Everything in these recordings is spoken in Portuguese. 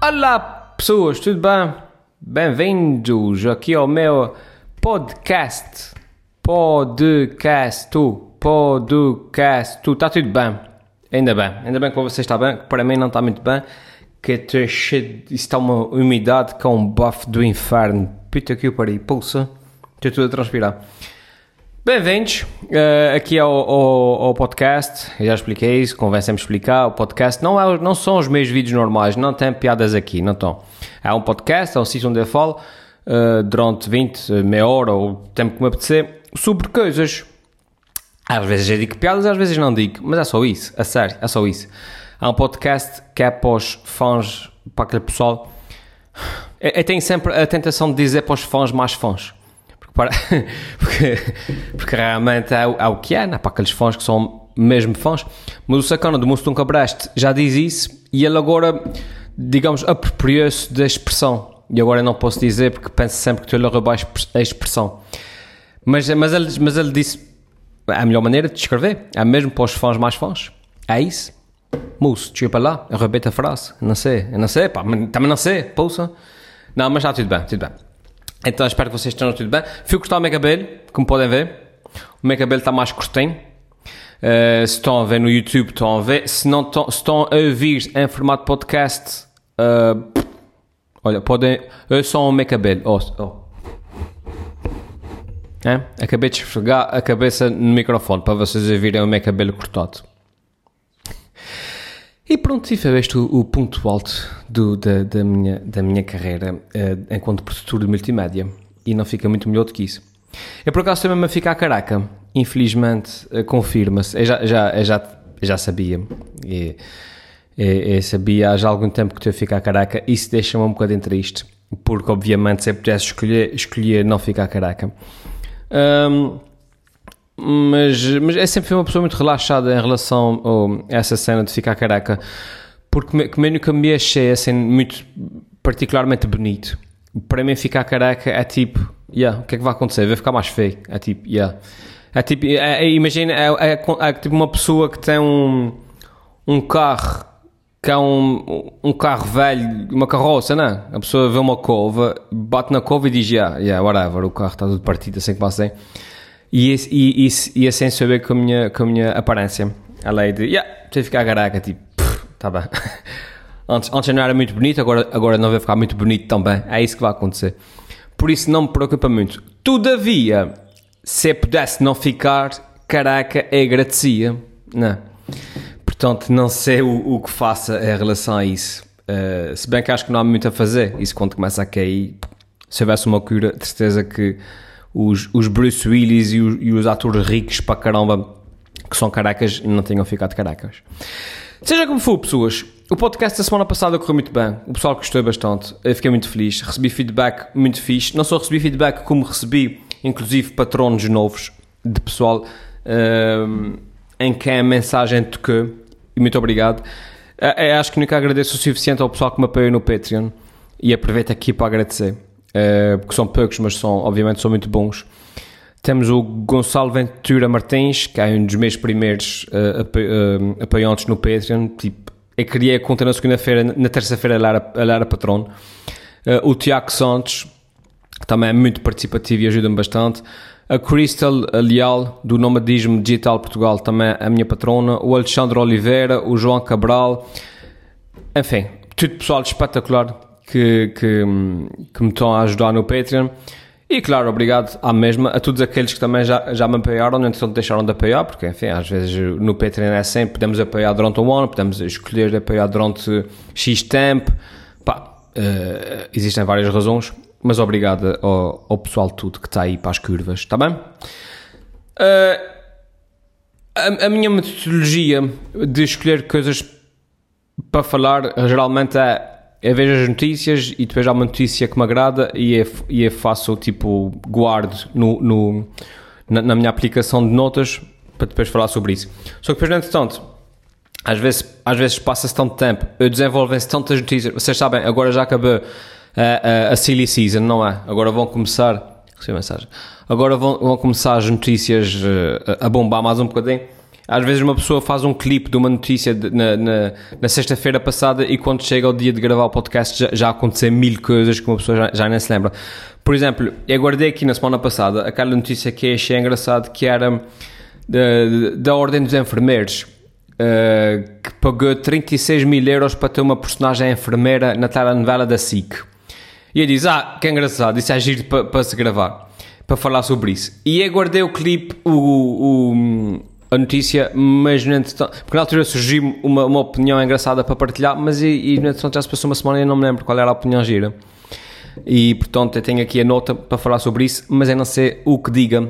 Olá pessoas, tudo bem? Bem-vindos aqui ao meu podcast. Podcast, podcast, está tudo bem? Ainda bem, ainda bem que você está bem, para mim não está muito bem, que está uma umidade com um bafo do inferno. Puta que o pariu, pulsa, estou tudo a transpirar. Bem-vindos eh, aqui ao, ao- ao podcast. Eu já expliquei isso, convém sempre explicar. O podcast não, é, não são os meus vídeos normais, não tem piadas aqui, não estão. É um podcast, é um sítio onde eu falo eh, durante 20, eh, meia hora ou o tempo que me apetecer sobre coisas. Às vezes eu digo piadas, às vezes não digo, mas é só isso, a sério, é só isso. É um podcast que é para os fãs, para aquele pessoal. Eu, eu tenho sempre a tentação de dizer para os fãs mais fãs. Para- porque, porque realmente o- é o que é, né? para aqueles fãs que são mesmo fãs. Mas o sacana do Mustum Cabreste já diz isso e ele agora, digamos, apropriou-se da expressão. E agora eu não posso dizer porque penso sempre que a roubar a expre- a expressão. Mas, mas, ele, mas ele disse a melhor maneira de escrever é mesmo para os fãs mais fãs. É isso. Moço, desculpa lá, eu repito a frase. Não sei, eu não sei, pá, também não sei, pousa. Não, mas está tudo bem, tudo bem. Então espero que vocês estejam tudo bem. Fui cortar o meu cabelo, como podem ver. O meu cabelo está mais curtinho. Uh, se estão a ver no YouTube, estão a ver. Se não estão, se estão a ouvir em formato podcast, uh, olha, podem. Só o meu cabelo. Oh, oh. É? Acabei de esfregar a cabeça no microfone para vocês ouvirem o meu cabelo cortado. E pronto, e foi este o, ponto alto do- da, da minha, da minha carreira eh, enquanto produtor de multimédia. E não fica muito melhor do que isso. Eu por acaso também me ficar caraca. Infelizmente, eh, confirma-se. Eu já, já, eu já, já sabia. E, eu sabia há já algum tempo que estou a ficar caraca. Isso deixa-me um bocadinho triste. Porque, obviamente, se eu pudesse escolher, escolher não ficar caraca. Ahm, mas, mas é sempre uma pessoa muito relaxada em relação ao- a essa cena de ficar caraca, porque que eu nunca me achei assim muito particularmente bonito. Para mim, ficar caraca é tipo, yeah, o que é que vai acontecer? Vai ficar mais feio. É tipo, yeah. É tipo, é, é- imagina, é, é- é tipo uma pessoa que tem um, um carro que é um, um carro velho, uma carroça, não é? A pessoa vê uma cova, bate na cova e diz, yeah, yeah, whatever, o carro está tudo partido, assim que passei. E, e, e, e assim saber com a minha, com a minha aparência. A lei de, yeah, tem ficar caraca, tipo, tá bem. antes, antes não era muito bonito, agora, agora não vai ficar muito bonito também. É isso que vai acontecer. Por isso não me preocupa muito. Todavia, se pudesse não ficar caraca, eu agradecia. Não. Portanto, não sei o, o que faça em relação a isso. Uh, se bem que acho que não há muito a fazer. Isso quando começa a cair, se houvesse uma cura, de certeza que os, os Bruce Willis e os, e os atores ricos para caramba que são caracas não tenham ficado caracas. Seja como for, pessoas, o podcast da semana passada correu muito bem. O pessoal gostou bastante. Eu fiquei muito feliz. Recebi feedback muito fixe. Não só recebi feedback, como recebi, inclusive, patronos novos de pessoal ehm, em quem a mensagem tocou. E muito obrigado. Eh, Eu acho que nunca agradeço o suficiente ao pessoal que me apoiou no Patreon. E aproveito aqui para agradecer. Eh, porque são poucos, mas são, obviamente, são muito bons. Temos o Gonçalo Ventura Martins, que é um dos meus primeiros eh, apo- eh, apoiantes no Patreon. Tipo, eu criei a conta na segunda-feira, na terça-feira era patrono. Eh, o Tiago Santos, que também é muito participativo e ajuda-me bastante. A Crystal Leal, do Nomadismo Digital Portugal, também é a minha patrona. O Alexandre Oliveira, o João Cabral. Enfim, tudo pessoal espetacular que, que, que me estão a ajudar no Patreon. E claro, obrigado à mesma a todos aqueles que também já, já me apoiaram, entretanto deixaram de apoiar, porque enfim, às vezes no Patreon é sempre, podemos apoiar durante um ano, podemos escolher apoiar durante X tempo, pá, eh, existem várias razões, mas obrigado ao, ao pessoal tudo que está aí para as curvas, está bem? Eh, a, a minha metodologia de escolher coisas para falar geralmente é eu vejo as notícias e depois há uma notícia que me agrada e eu, e eu faço tipo guardo no, no- na, na minha aplicação de notas para depois falar sobre isso. Só que depois, no entretanto, às vezes, às vezes passa-se tanto tempo, desenvolvem-se tantas notícias. Vocês sabem, agora já acabou a, a, a silly season, não é? Agora vão começar. Recebi mensagem. Agora vão, vão começar as notícias eh, a, a bombar mais um bocadinho. Às vezes uma pessoa faz um clipe de uma notícia de, na, na, na sexta-feira passada e quando chega o dia de gravar o podcast já, já mil coisas que uma pessoa já, já nem se lembra. Por exemplo, eu guardei aqui na semana passada aquela notícia que achei engraçado que era da, da Ordem dos Enfermeiros uh, que pagou 36 mil euros para ter uma personagem enfermeira na telenovela da SIC. E eu disse, ah, que engraçado, isso é giro para, para se gravar, para falar sobre isso. E eu guardei o clipe, o, o a notícia, mas no entretanto, porque na altura surgiu uma, uma opinião engraçada para partilhar, mas e, e no entretanto já se passou uma semana e eu não me lembro qual era a opinião gira. E portanto eu tenho aqui a nota para falar sobre isso, mas eu não sei o que diga,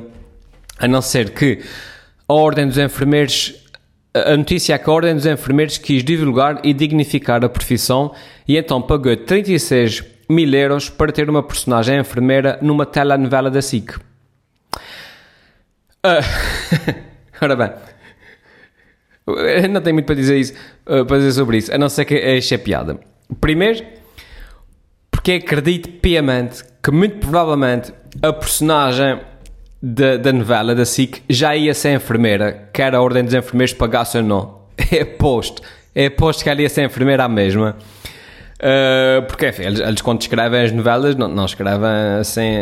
a não ser que a Ordem dos Enfermeiros, a notícia é que a Ordem dos Enfermeiros quis divulgar e dignificar a profissão e então pagou 36 mil euros para ter uma personagem enfermeira numa telenovela da SIC. Uh, Ora bem, não tenho muito para dizer, isso, uh, para dizer sobre isso, a não ser que é piada. Primeiro, porque acredito piamente que muito provavelmente a personagem da, da novela da SIC já ia ser enfermeira, quer a Ordem dos Enfermeiros pagasse ou não. É posto, é posto que ela ia ser enfermeira à mesma. Uh, porque enfim, eles, eles, quando escrevem as novelas não, não escrevem assim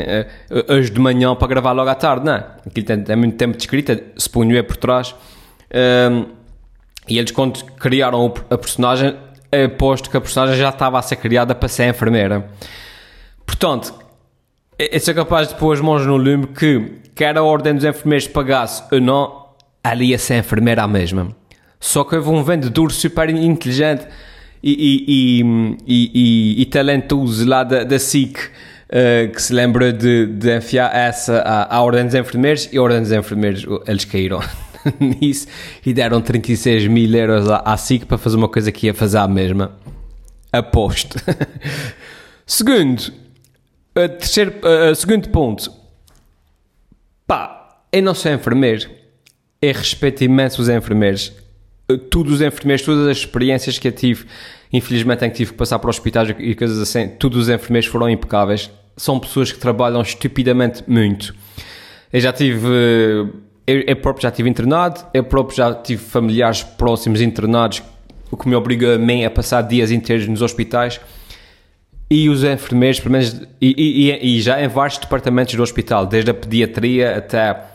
uh, as de manhã para gravar logo à tarde, não. Aquilo tem, tem muito tempo de escrita, se punho é por trás. Uh, e eles quando criaram a personagem, é posto que a personagem já estava a ser criada para ser enfermeira. Portanto, eu sou capaz de pôr as mãos no lume que quer a ordem dos enfermeiros pagasse ou não, ela ia ser enfermeira à mesma. Só que houve um vendedor super inteligente e, e, e, talentoso lá da, da SIC uh, que se lembra de, de enfiar essa à, à Ordem dos Enfermeiros e a Ordem dos Enfermeiros, eles caíram nisso e deram 36 mil euros à, à SIC para fazer uma coisa que ia fazer a mesma. Aposto. segundo, terceiro, segundo ponto. Pá, eu não sou enfermeiro. Eu respeito imenso os enfermeiros todos os enfermeiros, todas as experiências que eu tive, infelizmente tenho que tive que passar para hospitais e coisas assim, todos os enfermeiros foram impecáveis. São pessoas que trabalham estupidamente muito. Eu já tive, eu, eu próprio já tive internado, eu próprio já tive familiares próximos internados, o que me obriga a mim a passar dias inteiros nos hospitais. E os enfermeiros, pelo menos, e, e, e já em vários departamentos do hospital, desde a pediatria até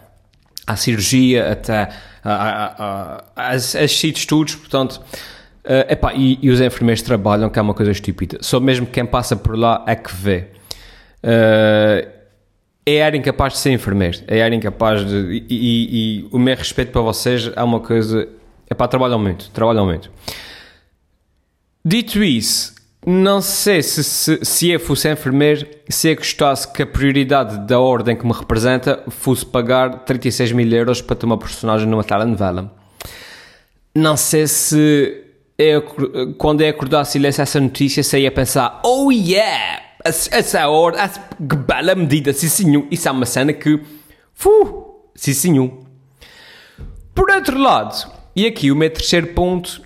a cirurgia, até a, a, as estudos, portanto, uh, epá, e, e, os enfermeiros trabalham, que é uma coisa estúpida. Só mesmo quem passa por lá é que vê. Uh, é era incapaz de ser enfermeiro, é era incapaz de. E, e, e, o meu respeito para vocês é uma coisa. É para trabalham muito, trabalham muito. Dito isso, não sei se, se, se eu fosse enfermeiro, se eu gostasse que a prioridade da ordem que me representa fosse pagar 36 mil euros para ter uma personagem numa telenovela. Não sei se eu, quando eu acordasse e lesse essa notícia, se ia pensar: Oh yeah! Essa ordem, que bela medida, sim senhor. Isso é uma cena que. Fu! Sim senhor. Por outro lado, e aqui o meu terceiro ponto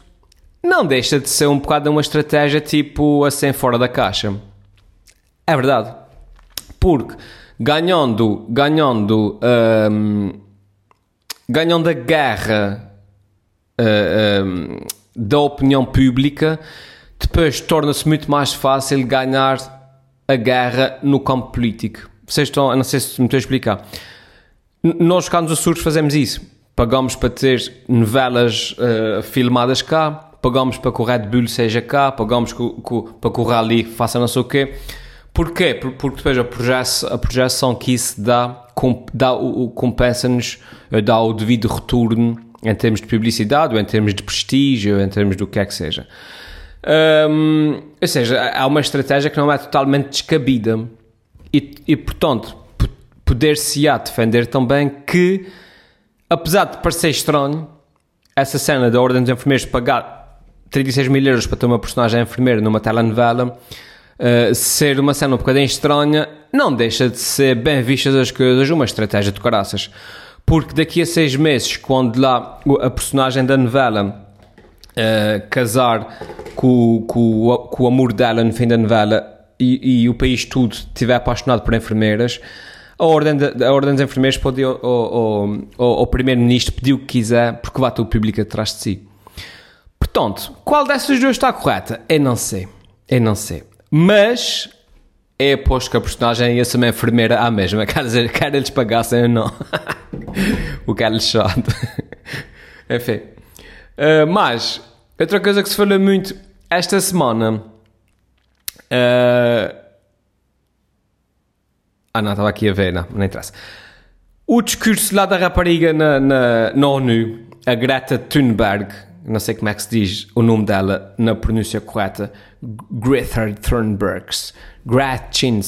não deixa de ser um bocado uma estratégia tipo assim fora da caixa. É verdade. Porque ganhando, ganhando, um, ganhando a guerra uh, um, da opinião pública, depois torna-se muito mais fácil ganhar a guerra no campo político. Vocês estão, não sei se me estou a explicar. Nós cá nos Açores fazemos isso. Pagamos para ter novelas uh, filmadas cá, pagamos para que o Red Bull seja cá, pagamos para que o Rally faça não sei o quê. Porquê? Porque depois a projeção, a projeção que isso dá, dá compensa-nos, eh, dá o devido retorno em termos de publicidade, ou em termos de prestígio, ou em termos do que é que seja. Ou seja, há uma estratégia que não é totalmente descabida. E, e portanto, poder-se-á defender também que, apesar de parecer estranho, essa cena da Ordem dos Enfermeiros pagar 36 mil euros para ter uma personagem enfermeira numa telenovela, uh, ser uma cena um bocadinho estranha, não deixa de ser bem vistas as coisas, uma estratégia de caraças. Porque daqui a seis meses, quando lá a personagem da novela uh, casar com, com, com, o amor dela no fim da novela e, e o país tudo estiver apaixonado por enfermeiras, a ordem, de, a ordem dos enfermeiros pode ao, ao, ao primeiro-ministro pedir o que quiser porque vai ter o público atrás de si. Portanto, qual dessas duas está correta? Eu não sei. Eu não sei. Mas é aposto que a personagem ia ser uma enfermeira à mesma. Quer dizer, quer eles pagassem ou não. o que é lixado. Enfim. Uh, mas, outra coisa que se fala muito esta semana. Uh... Ah, não, estava aqui a ver, não, não interessa. O discurso lá da rapariga na, na, na ONU, a Greta Thunberg, não sei como é que se diz o nome dela na pronúncia correta, Greta Thunberg, Gretchen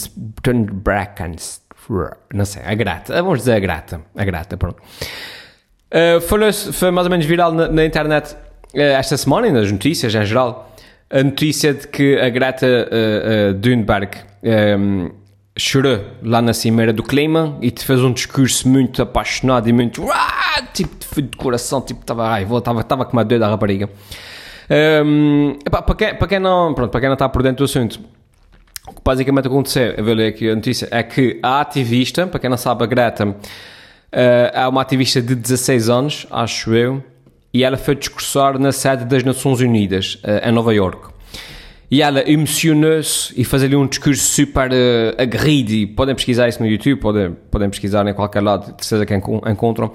Thunberg, não sei, a Grata, vamos dizer a Grata, a Grata, pronto. Uh, foi, foi mais ou menos viral na, na internet uh, esta semana nas notícias em geral a notícia de que a Greta uh, uh, Thunberg um, chorou lá na cimeira do clima e te fez um discurso muito apaixonado e muito tipo de coração, tipo estava estava, estava com uma doida a rapariga. Um, para, quem, para, quem não, pronto, para quem não está por dentro do assunto, o que basicamente aconteceu, eu vou ler aqui a notícia, é que a ativista, para quem não sabe, a Greta, uh, é uma ativista de 16 anos, acho eu, e ela foi discursar na sede das Nações Unidas, uh, em Nova York. E ela emocionou-se e fez ali um discurso super uh, aguerrido. Podem pesquisar isso no YouTube, podem, podem pesquisar em qualquer lado, de certeza que encontram.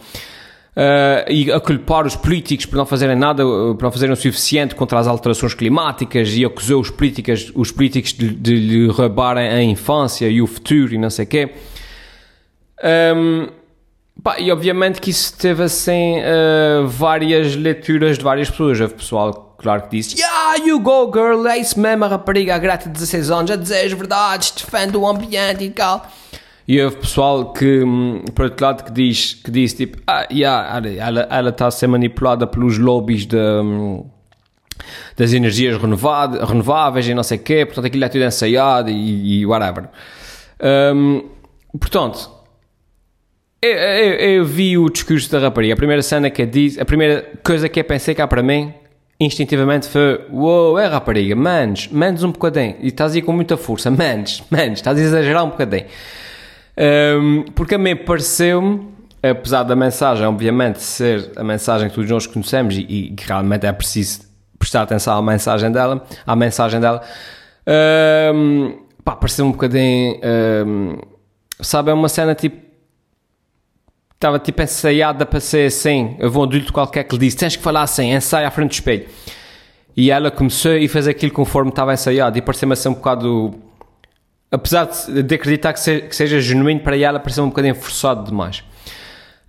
Uh, e a culpar os políticos por não fazerem nada, por não fazerem o suficiente contra as alterações climáticas e acusou os políticos, os políticos de, de lhe roubarem a infância e o futuro e não sei o quê. Um, pá, e obviamente que isso teve assim uh, várias leituras de várias pessoas. Houve pessoal, claro, que disse: Yeah, you go girl, é isso mesmo, a rapariga, a grata de 16 anos, dizer as verdades, defende o ambiente e tal. E houve pessoal que, hum, por outro lado, que diz, que diz tipo, ah, yeah, ela, está a ser manipulada pelos lobbies de, hum, das energias renováveis e não sei o quê, portanto aquilo é tudo ensaiado e, e whatever. Um, portanto, eu, eu, eu, vi o discurso da rapariga. A primeira cena que diz, a primeira coisa que eu pensei cá para mim, instintivamente foi: Uou, wow, é rapariga, manos, manos um bocadinho. E estás aí com muita força, manos, manos, estás a exagerar um bocadinho. Um, porque a mim pareceu-me, apesar da mensagem, obviamente, ser a mensagem que todos nós conhecemos e, e que realmente é preciso prestar atenção à mensagem dela, à mensagem dela, um, pá, pareceu um bocadinho, um, sabe, é uma cena tipo estava tipo ensaiada para ser assim. Eu vou adulto qualquer que lhe disse: tens que falar assim, ensaia à frente do espelho. E ela começou e fez aquilo conforme estava ensaiado. E pareceu-me assim um bocado apesar de, acreditar que, se, que, seja genuíno para ela, pareceu um bocadinho forçado demais.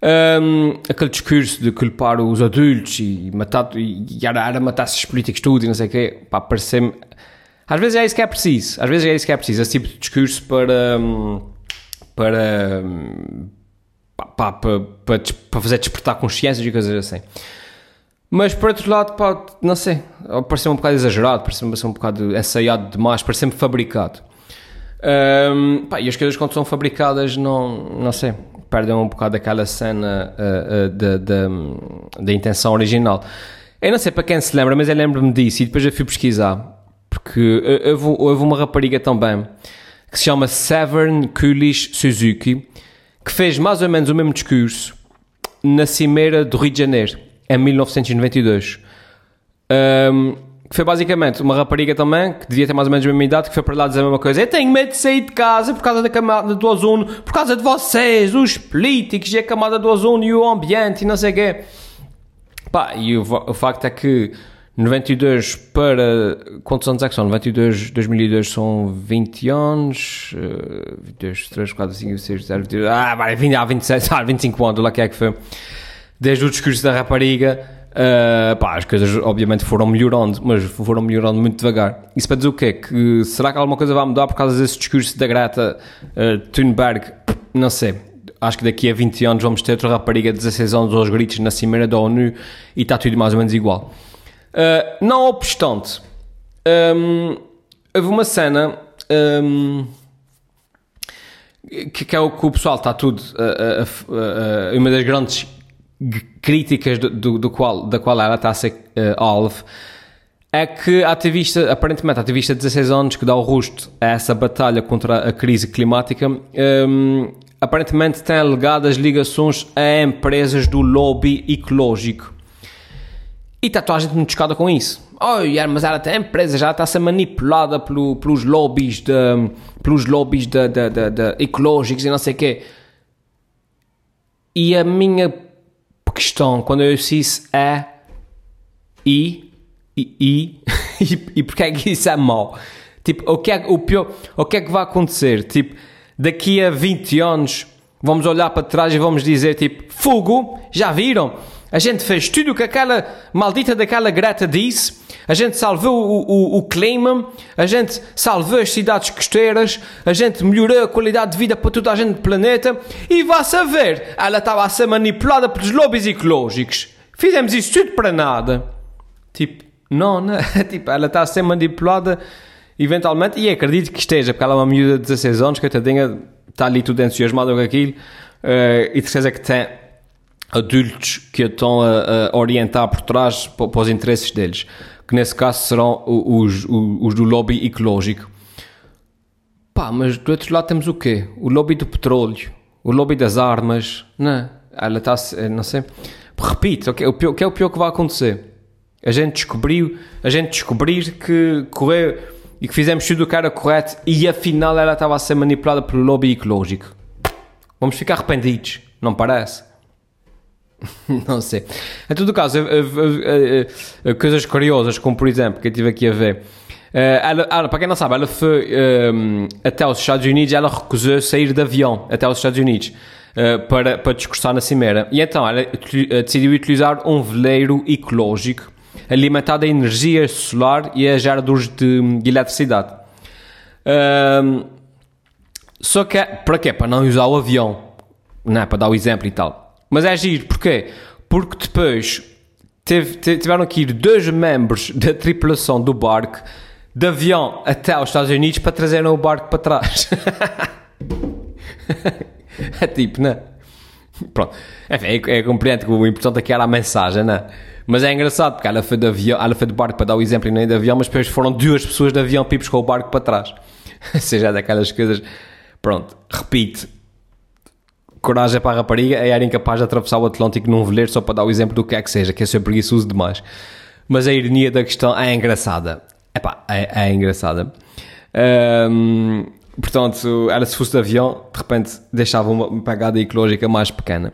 Um, aquele discurso de culpar os adultos e matar e, e era, era matar-se os políticos tudo e não sei o quê, pá, pareceu-me às vezes é isso que é preciso às vezes é isso que é preciso, esse tipo de discurso para para pá, para, para, para fazer despertar consciências e coisas assim mas por outro lado, pá, não sei, pareceu um bocado exagerado, pareceu-me um bocado ensaiado demais, pareceu-me fabricado. Um, pá, e as coisas quando são fabricadas, não, não sei, perdem um bocado aquela cena uh, uh, da, da, intenção original. Eu não sei para quem se lembra, mas eu lembro-me disso e depois eu fui pesquisar. Porque houve, houve uma rapariga também que se chama Severn Coolish Suzuki que fez mais ou menos o mesmo discurso na Cimeira do Rio de Janeiro em 1992. Um, que foi basicamente uma rapariga também, que devia ter mais ou menos a mesma idade, que foi para lá dizer a mesma coisa. Eu tenho medo de sair de casa por causa da camada do ozono, por causa de vocês, os políticos e a camada do ozono e o ambiente e não sei o quê. Pá, e o, o facto é que 92 para. Quantos anos é que são? 92, 2002 são 20 anos. Uh, 22, 3, 4, 5, 6, 7, 22. Ah, vai, 20, ah, 26, ah, 25 anos, lá que é que foi. Desde o discurso da rapariga Uh, pá, as coisas obviamente foram melhorando, mas foram melhorando muito devagar. Isso para dizer o quê? Que será que alguma coisa vai mudar por causa desse discurso da Greta uh, Thunberg? Não sei. Acho que daqui a 20 anos vamos ter outra rapariga de 16 anos aos gritos na cimeira da ONU e está tudo mais ou menos igual. Uh, não obstante, um, houve uma cena um, que, que, é o que o pessoal está tudo. uma das grandes críticas do, do, do, qual, da qual ela está a ser uh, alvo é que a ativista, aparentemente a ativista de 16 anos que dá o rosto a essa batalha contra a crise climática um, aparentemente tem alegadas ligações a empresas do lobby ecológico. E está toda a gente muito chocada com isso. Oh, mas ela tem empresa, já está a ser manipulada pelo, pelos lobbies, de, pelos lobbies de, de, de, de ecológicos e não sei o quê. E a minha questão, quando eu disse é e, e, e, e porque é que isso é mau? Tipo, o que é, o pior, o que é que vai acontecer? Tipo, daqui a 20 anos vamos olhar para trás e vamos dizer tipo, fogo, já viram? A gente fez tudo o que aquela maldita daquela Greta disse. A gente salvou o, o, o clima, a gente salvou as cidades costeiras, a gente melhorou a qualidade de vida para toda a gente do planeta e vá saber, ela estava a ser manipulada pelos lobbies ecológicos. Fizemos isso tudo para nada. Tipo, não, não. tipo, ela está a ser manipulada eventualmente e acredito que esteja, porque ela é uma miúda de 16 anos, coitadinha, está ali tudo entusiasmada com aquilo uh, e de certeza que tem adultos que a estão a, a orientar por trás para, para, os interesses deles, que nesse caso serão os, os, os, do lobby ecológico. Pá, mas do outro lado temos o quê? O lobby do petróleo, o lobby das armas, não, ela está, não sei. Repito, o que, pior, o que é o pior que vai acontecer? A gente descobriu, a gente descobrir que correu e que fizemos tudo o que era correto e afinal ela estava a ser manipulada pelo lobby ecológico. Vamos ficar arrependidos, não parece? não sei. Em todo caso, coisas curiosas, como por exemplo, que eu estive aqui a ver. Eh, ela, para quem não sabe, ela foi um, ehm, até os Estados Unidos, ela recusou sair de avião até os Estados Unidos uh, para, para discursar na Cimeira. E então ela eh, decidiu utilizar um veleiro ecológico alimentado a energia solar e a geradores de, de eletricidade. Um, ehm, só que, para quê? Para não usar o avião, não é? Para dar o exemplo e tal. Mas é giro, porquê? Porque depois teve, tiveram que ir dois membros da tripulação do barco de avião até aos Estados Unidos para trazerem o barco para trás. é tipo, não é? Pronto. Enfim, é, é compreendo que o importante aqui era a mensagem, não é? Mas é engraçado porque ela foi de avião, ela foi de barco para dar o exemplo e nem de avião, mas depois foram duas pessoas de avião pipos com o barco para trás. Ou seja, é daquelas coisas. Pronto, repito, coragem para a rapariga é era incapaz de atravessar o Atlântico num veleiro só para dar o exemplo do que é que seja, que é ser preguiçoso demais. Mas a ironia da questão é engraçada. Epá, é, é engraçada. Um, portanto, ela se fosse de avião, de repente deixava uma pegada ecológica mais pequena.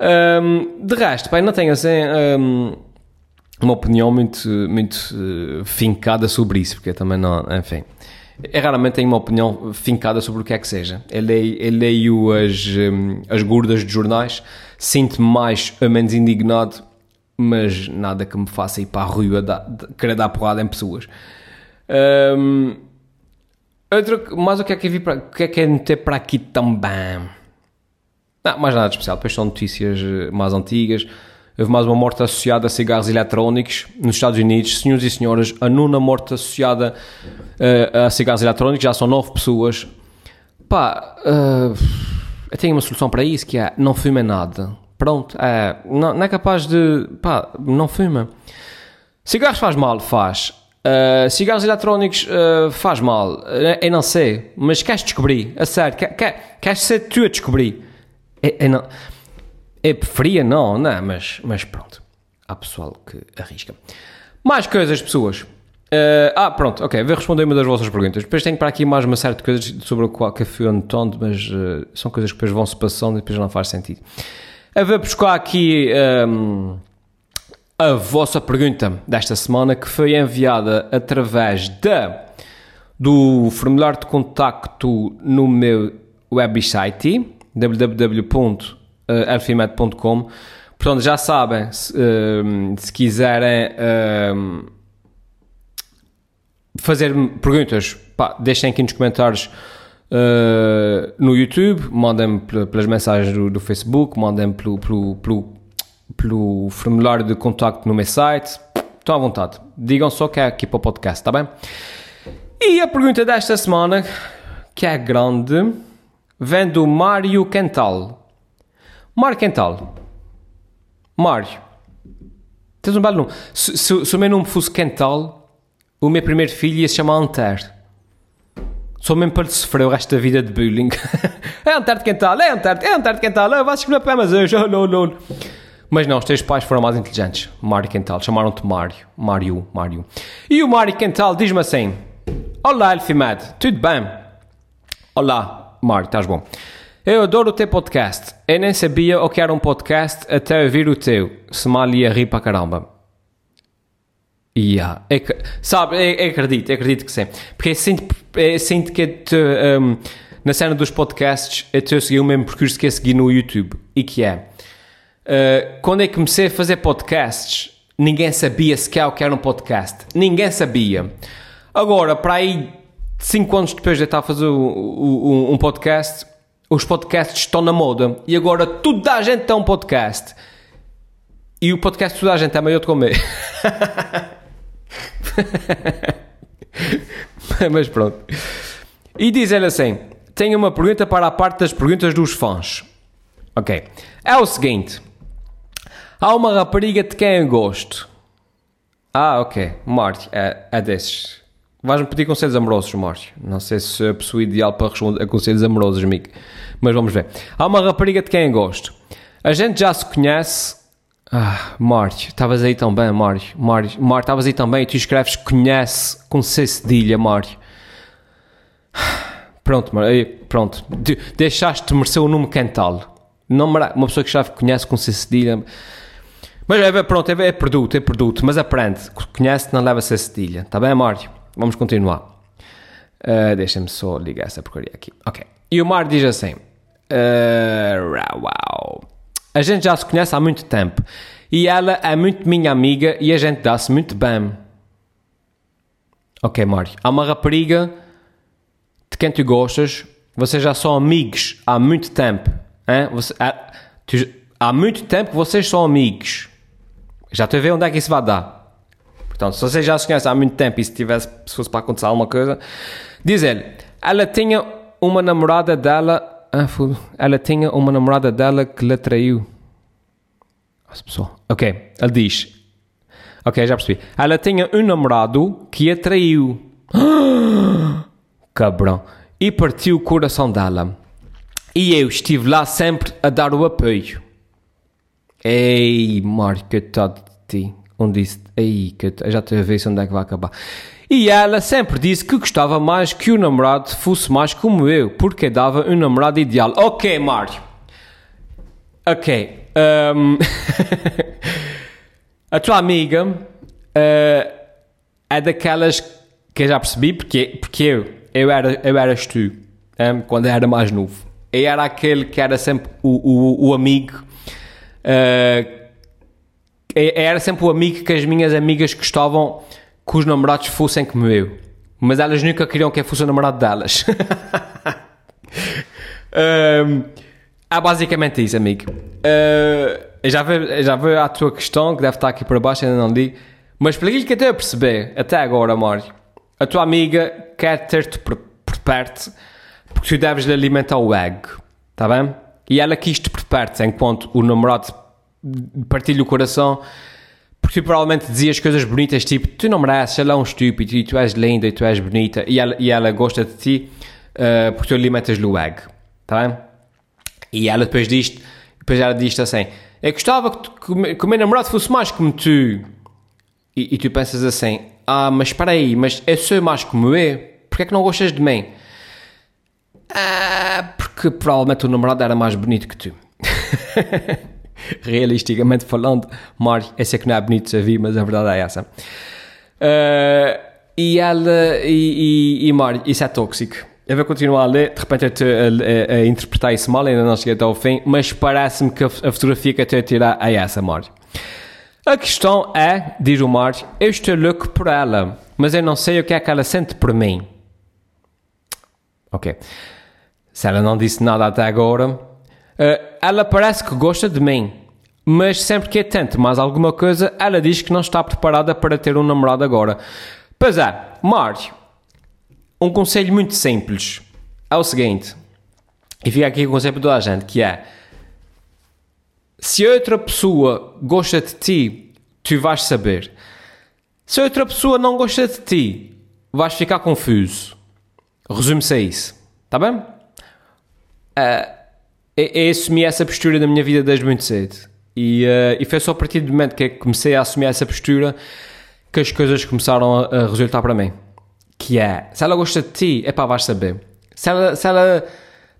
Um, de resto, pá, não tenho assim um, uma opinião muito, muito uh, fincada sobre isso, porque também não, enfim. Eu raramente tenho uma opinião fincada sobre o que é que seja. Eu leio, eu leio as, um, as gordas de jornais, sinto-me mais ou menos indignado, mas nada que me faça ir para a rua dar, querer dar porrada em pessoas. Um, outro, mas o que é que para, o que é que é meter para aqui também? Não, mais nada de especial, depois são notícias eh, mais antigas. Houve mais uma morte associada a cigarros eletrónicos nos Estados Unidos. Senhoras e senhores, a nona morte associada uh, a cigarros eletrónicos, já são nove pessoas. Pá, uh, eu tenho uma solução para isso, que é não fumem nada. Pronto, é, não, não, é capaz de... pá, não fuma. Cigarros faz mal? Faz. Uh, cigarros eletrónicos uh, faz mal, eu não sei, mas queres descobrir, a sério, quer, quer, queres ser tu a descobrir? Eu, eu não... Eu preferia não, não, mas, mas pronto. Há pessoal que arrisca. Mais coisas, pessoas. Uh, ah, pronto, ok. Vou responder uma das vossas perguntas. Depois tenho para aqui mais uma série de coisas sobre o qual que fui mas uh, são coisas que depois vão se passando e depois não faz sentido. Eu vou buscar aqui um, ehm, a vossa pergunta desta semana que foi enviada através da, do formulário de contacto no meu website www uh, eh, elfimed.com. Portanto, já sabem, se, uh, se quiserem uh, fazer perguntas, pá, deixem aqui nos comentários uh, no YouTube, mandem pelas mensagens do, do Facebook, mandem pelo, pelo, pelo, pelo, formulário de contacto no meu site. Estão à vontade. Digam só que é aqui para o podcast, está bem? E a pergunta desta semana, que é grande, vem do Mário Quental. Mário Quental. Mário. Tens um belo nome. Se, se, se, o meu nome fosse Quental, o meu primeiro filho ia se chamar Anter. Só mesmo para sofrer o resto da vida de bullying. é um tarde quental, é tarde, é um tarde quental, oh, vais escolher para mas hoje, oh. Mas não, os teus pais foram mais inteligentes. Mário Quental, chamaram-te Mário. Mário, Mário. E o Mário Quental diz-me assim: Olá, Elfimed, tudo bem? Olá, Mário, estás bom? Eu adoro o teu podcast. Eu nem sabia o que era um podcast até ouvir o teu. Se mal ia rir para caramba. Yeah. É que, sabe, eu, acredito, eu acredito que sim. Porque eu sinto, eu sinto que te, um, na cena dos podcasts eu estou a seguir o mesmo percurso que eu segui no YouTube. E que é, uh, quando eu comecei a fazer podcasts, ninguém sabia sequer o que era um podcast. Ninguém sabia. Agora, para aí 5 anos depois de eu estar a fazer um podcast, os podcasts estão na moda. E agora toda a gente tem um podcast. E o podcast toda a gente é maior de comer. Mas pronto. E diz ele assim: tenho uma pergunta para a parte das perguntas dos fãs. Ok. É o seguinte: há uma rapariga de quem eu gosto. Ah, ok. Marte, é, é desses. Vais-me pedir conselhos amorosos, Marte. Não sei se é a pessoa ideal para responder a conselhos amorosos, amigo. Mas vamos ver. Há uma rapariga de quem gosto. A gente já se conhece ah, Marte, estavas aí tão bem, Marte. Marte, estavas aí também e tu escreves conhece com C cedilha, Marte. Pronto, pronto. De, deixaste de merecer o nome Cantal. Não, uma pessoa que escreve conhece com C cedilha. Mas é, pronto, é, é produto, é produto, mas aprende. Conhece não leva C cedilha. Está bem, Marte? Vamos continuar. Uh, Deixa-me só ligar essa porcaria aqui. Ok. E o Mar diz assim: uh, Uau. A gente já se conhece há muito tempo e ela é muito minha amiga e a gente dá-se muito bem. Ok, Mário. Há uma rapariga de quem tu gostas, vocês já são amigos há muito tempo. Hein? Você, há, tu, há muito tempo vocês são amigos. Já estou a ver onde é que isso vai dar. Portanto, se vocês já se conhecem há muito tempo e se, tivesse, se fosse para acontecer alguma coisa, diz ele, ela tinha uma namorada dela ah, ela tinha uma namorada dela que lhe traiu. Pessoal. Ok, ele diz. Ok, já percebi. Ela tinha um namorado que a traiu. Cabrão. E partiu o coração dela. E eu estive lá sempre a dar o apoio. Ei, coitado de ti. Onde disse? Ei, que já estou a ver onde é que vai acabar. E ela sempre disse que gostava mais que o namorado fosse mais como eu, porque dava um namorado ideal. Ok, Mário. Ok. Um... a tua amiga uh, é daquelas que eu já percebi, porque, porque eu, eu, era, eu eras tu, um, quando eu era mais novo. Eu era aquele que era sempre o, o, o amigo. Uh, era sempre o amigo que as minhas amigas gostavam que os namorados fossem como eu. Mas elas nunca queriam que eu fosse o namorado delas. um, é basicamente isso, amigo. Uh, já vi, já a tua questão, que deve estar aqui por baixo, ainda não li. Mas para aquilo que eu estou a perceber, até agora, amor, a tua amiga quer ter-te por, por, perto porque tu deves lhe alimentar o ego, tá bem? E ela quis-te por perto, enquanto o namorado partilha o coração porque tu provavelmente dizias coisas bonitas, tipo, tu não mereces, ela é um estúpido, e tu és linda, e tu és bonita, e ela, e ela gosta de ti uh, porque tu alimentas-lhe o ego, tá bem? E ela depois diz depois ela diz assim, eu gostava que, que, que o meu namorado fosse mais como tu. E, e, tu pensas assim, ah, mas espera aí, mas eu sou mais como eu, porquê é que não gostas de mim? Ah, porque provavelmente o namorado era mais bonito que tu. realisticamente falando, Mário, esse é que não é bonito de ver, mas a verdade é essa. Uh, e ela, e, e, e isso é tóxico. Eu vou continuar a ler, de repente a, a, a, interpretar isso mal, ainda não cheguei até ao fim, mas parece-me que a, a, fotografia que eu estou a tirar é essa, Mário. A questão é, diz o Mário, eu estou louco por ela, mas eu não sei o que é que ela sente por mim. Ok. Se ela não disse nada até agora, Uh, ela parece que gosta de mim, mas sempre que eu tento mais alguma coisa, ela diz que não está preparada para ter um namorado agora. Pois é, Mário, um conselho muito simples é o seguinte, e fica aqui o conselho para toda a gente, que é se outra pessoa gosta de ti, tu vais saber. Se outra pessoa não gosta de ti, vais ficar confuso. Resume-se a isso. Está bem? Uh, é, é assumir essa postura na minha vida desde muito cedo. E, uh, e foi só a partir do momento que comecei a assumir essa postura que as coisas começaram a, a resultar para mim. Que é, se ela gosta de ti, é pá, vais saber. Se ela, se ela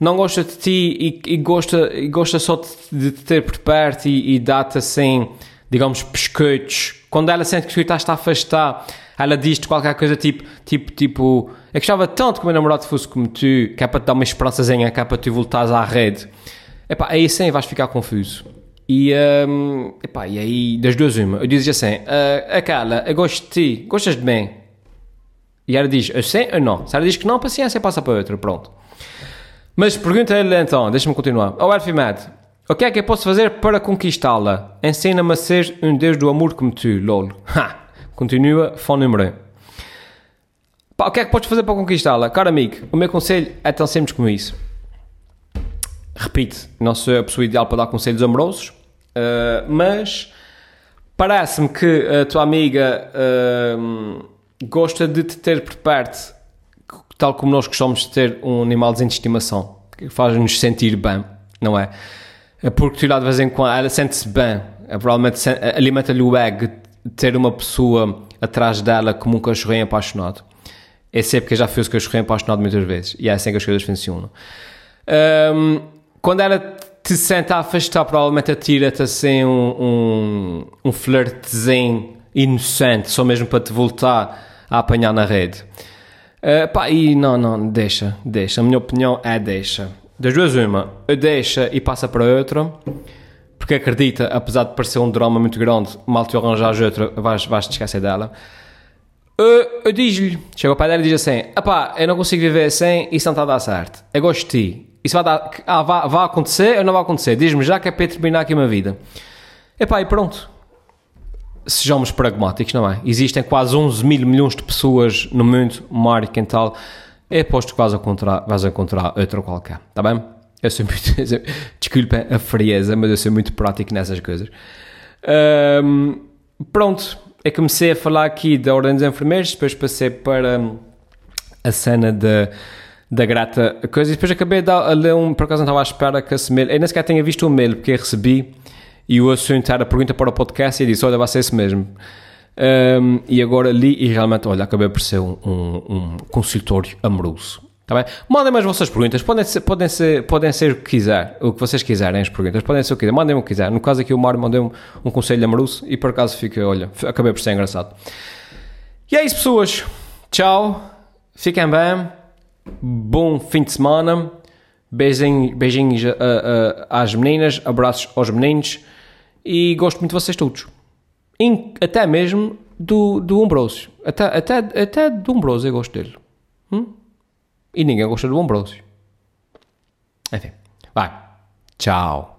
não gosta de ti e, e gosta, e gosta só de, te ter por perto e, e dá-te assim, digamos, pescoitos, quando ela sente que tu estás a afastar, ela diz-te qualquer coisa tipo, tipo, tipo, eu gostava tanto que o meu namorado fosse como tu, que é para te dar uma esperançazinha, que é para tu voltares à rede. Epá, aí sim vais ficar confuso. E, um, epá, e aí, das duas uma, eu dizia assim, uh, aquela, eu gosto de ti, gostas de mim? E ela diz, eu sei ou não? Se ela diz que não, paciência, passa para outra, pronto. Mas pergunta-lhe então, deixa-me continuar. Oh, Arfimed, o que é que eu posso fazer para conquistá-la? Ensina-me a ser um deus do amor como tu, lol. Ha! Continua, fone número 1. Pá, o que é que podes fazer para conquistá-la? Caro amigo, o meu conselho é tão simples como isso. Repite, não sou a pessoa ideal para dar conselhos amorosos, uh, mas parece-me que a tua amiga uh, gosta de te ter por perto, tal como nós gostamos de ter um animalzinho de estimação, que faz-nos sentir bem, não é? Porque tu lá de vez em quando ela sente-se bem, provavelmente alimenta-lhe o ego ter uma pessoa atrás dela como um cachorrinho apaixonado. É sempre que já fez o cachorrinho apaixonado muitas vezes, e é assim que as coisas funcionam. Um, quando ela te senta a afastar, provavelmente atira-te assim um, um, um flirtezinho inocente, só mesmo para te voltar a apanhar na rede. Uh, pá, e não, não, deixa, deixa. A minha opinião é deixa. Das duas, uma, deixa e passa para outra, porque acredita, apesar de parecer um drama muito grande, mal te arranjares outra, vais, vais te esquecer dela. Uh, eu diz-lhe, chega pai dela e diz assim: Apá, eu não consigo viver sem isso não está a dar certo. Eu gosto de ti. Isso vai dar. Ah, vai, vai acontecer ou não vai acontecer? Diz-me já que é para terminar aqui uma vida. Epá, e pronto sejamos pragmáticos, não é? Existem quase 11 mil milhões de pessoas no mundo, Mário Quental, é posto que vais encontrar, vais encontrar outra qualquer, está bem? Eu sou muito, desculpa a frieza, mas eu sou muito prático nessas coisas. Um, pronto, eu comecei a falar aqui da Ordem dos Enfermeiros, depois passei para a cena da da grata coisa, e depois acabei de ler um, por acaso não estava à espera que esse mail, eu nem sequer tinha visto o mail, porque eu recebi e o assunto era a pergunta para o podcast e disse, olha, vai ser esse mesmo. Um, e agora li e realmente, olha, acabei por ser um, um, um consultório amoroso. Tá bem? Mandem-me as vossas perguntas, podem ser, podem, ser, podem ser o que quiser, o que vocês quiserem, as perguntas, podem ser o que quiser, mandem-me o que quiser. No caso aqui o Mário mandou um, conselho amoroso e por acaso fica, olha, acabei por ser engraçado. E é isso, pessoas. Tchau, fiquem bem, bom fim de semana, beijinhos, uh, uh, às meninas, abraços aos meninos e gosto muito de vocês todos. até mesmo do, do Umbrósio. Até, até, até do Umbrósio eu gosto dele. Hum? E ninguém gosta do Umbrósio. Enfim, vai. Tchau.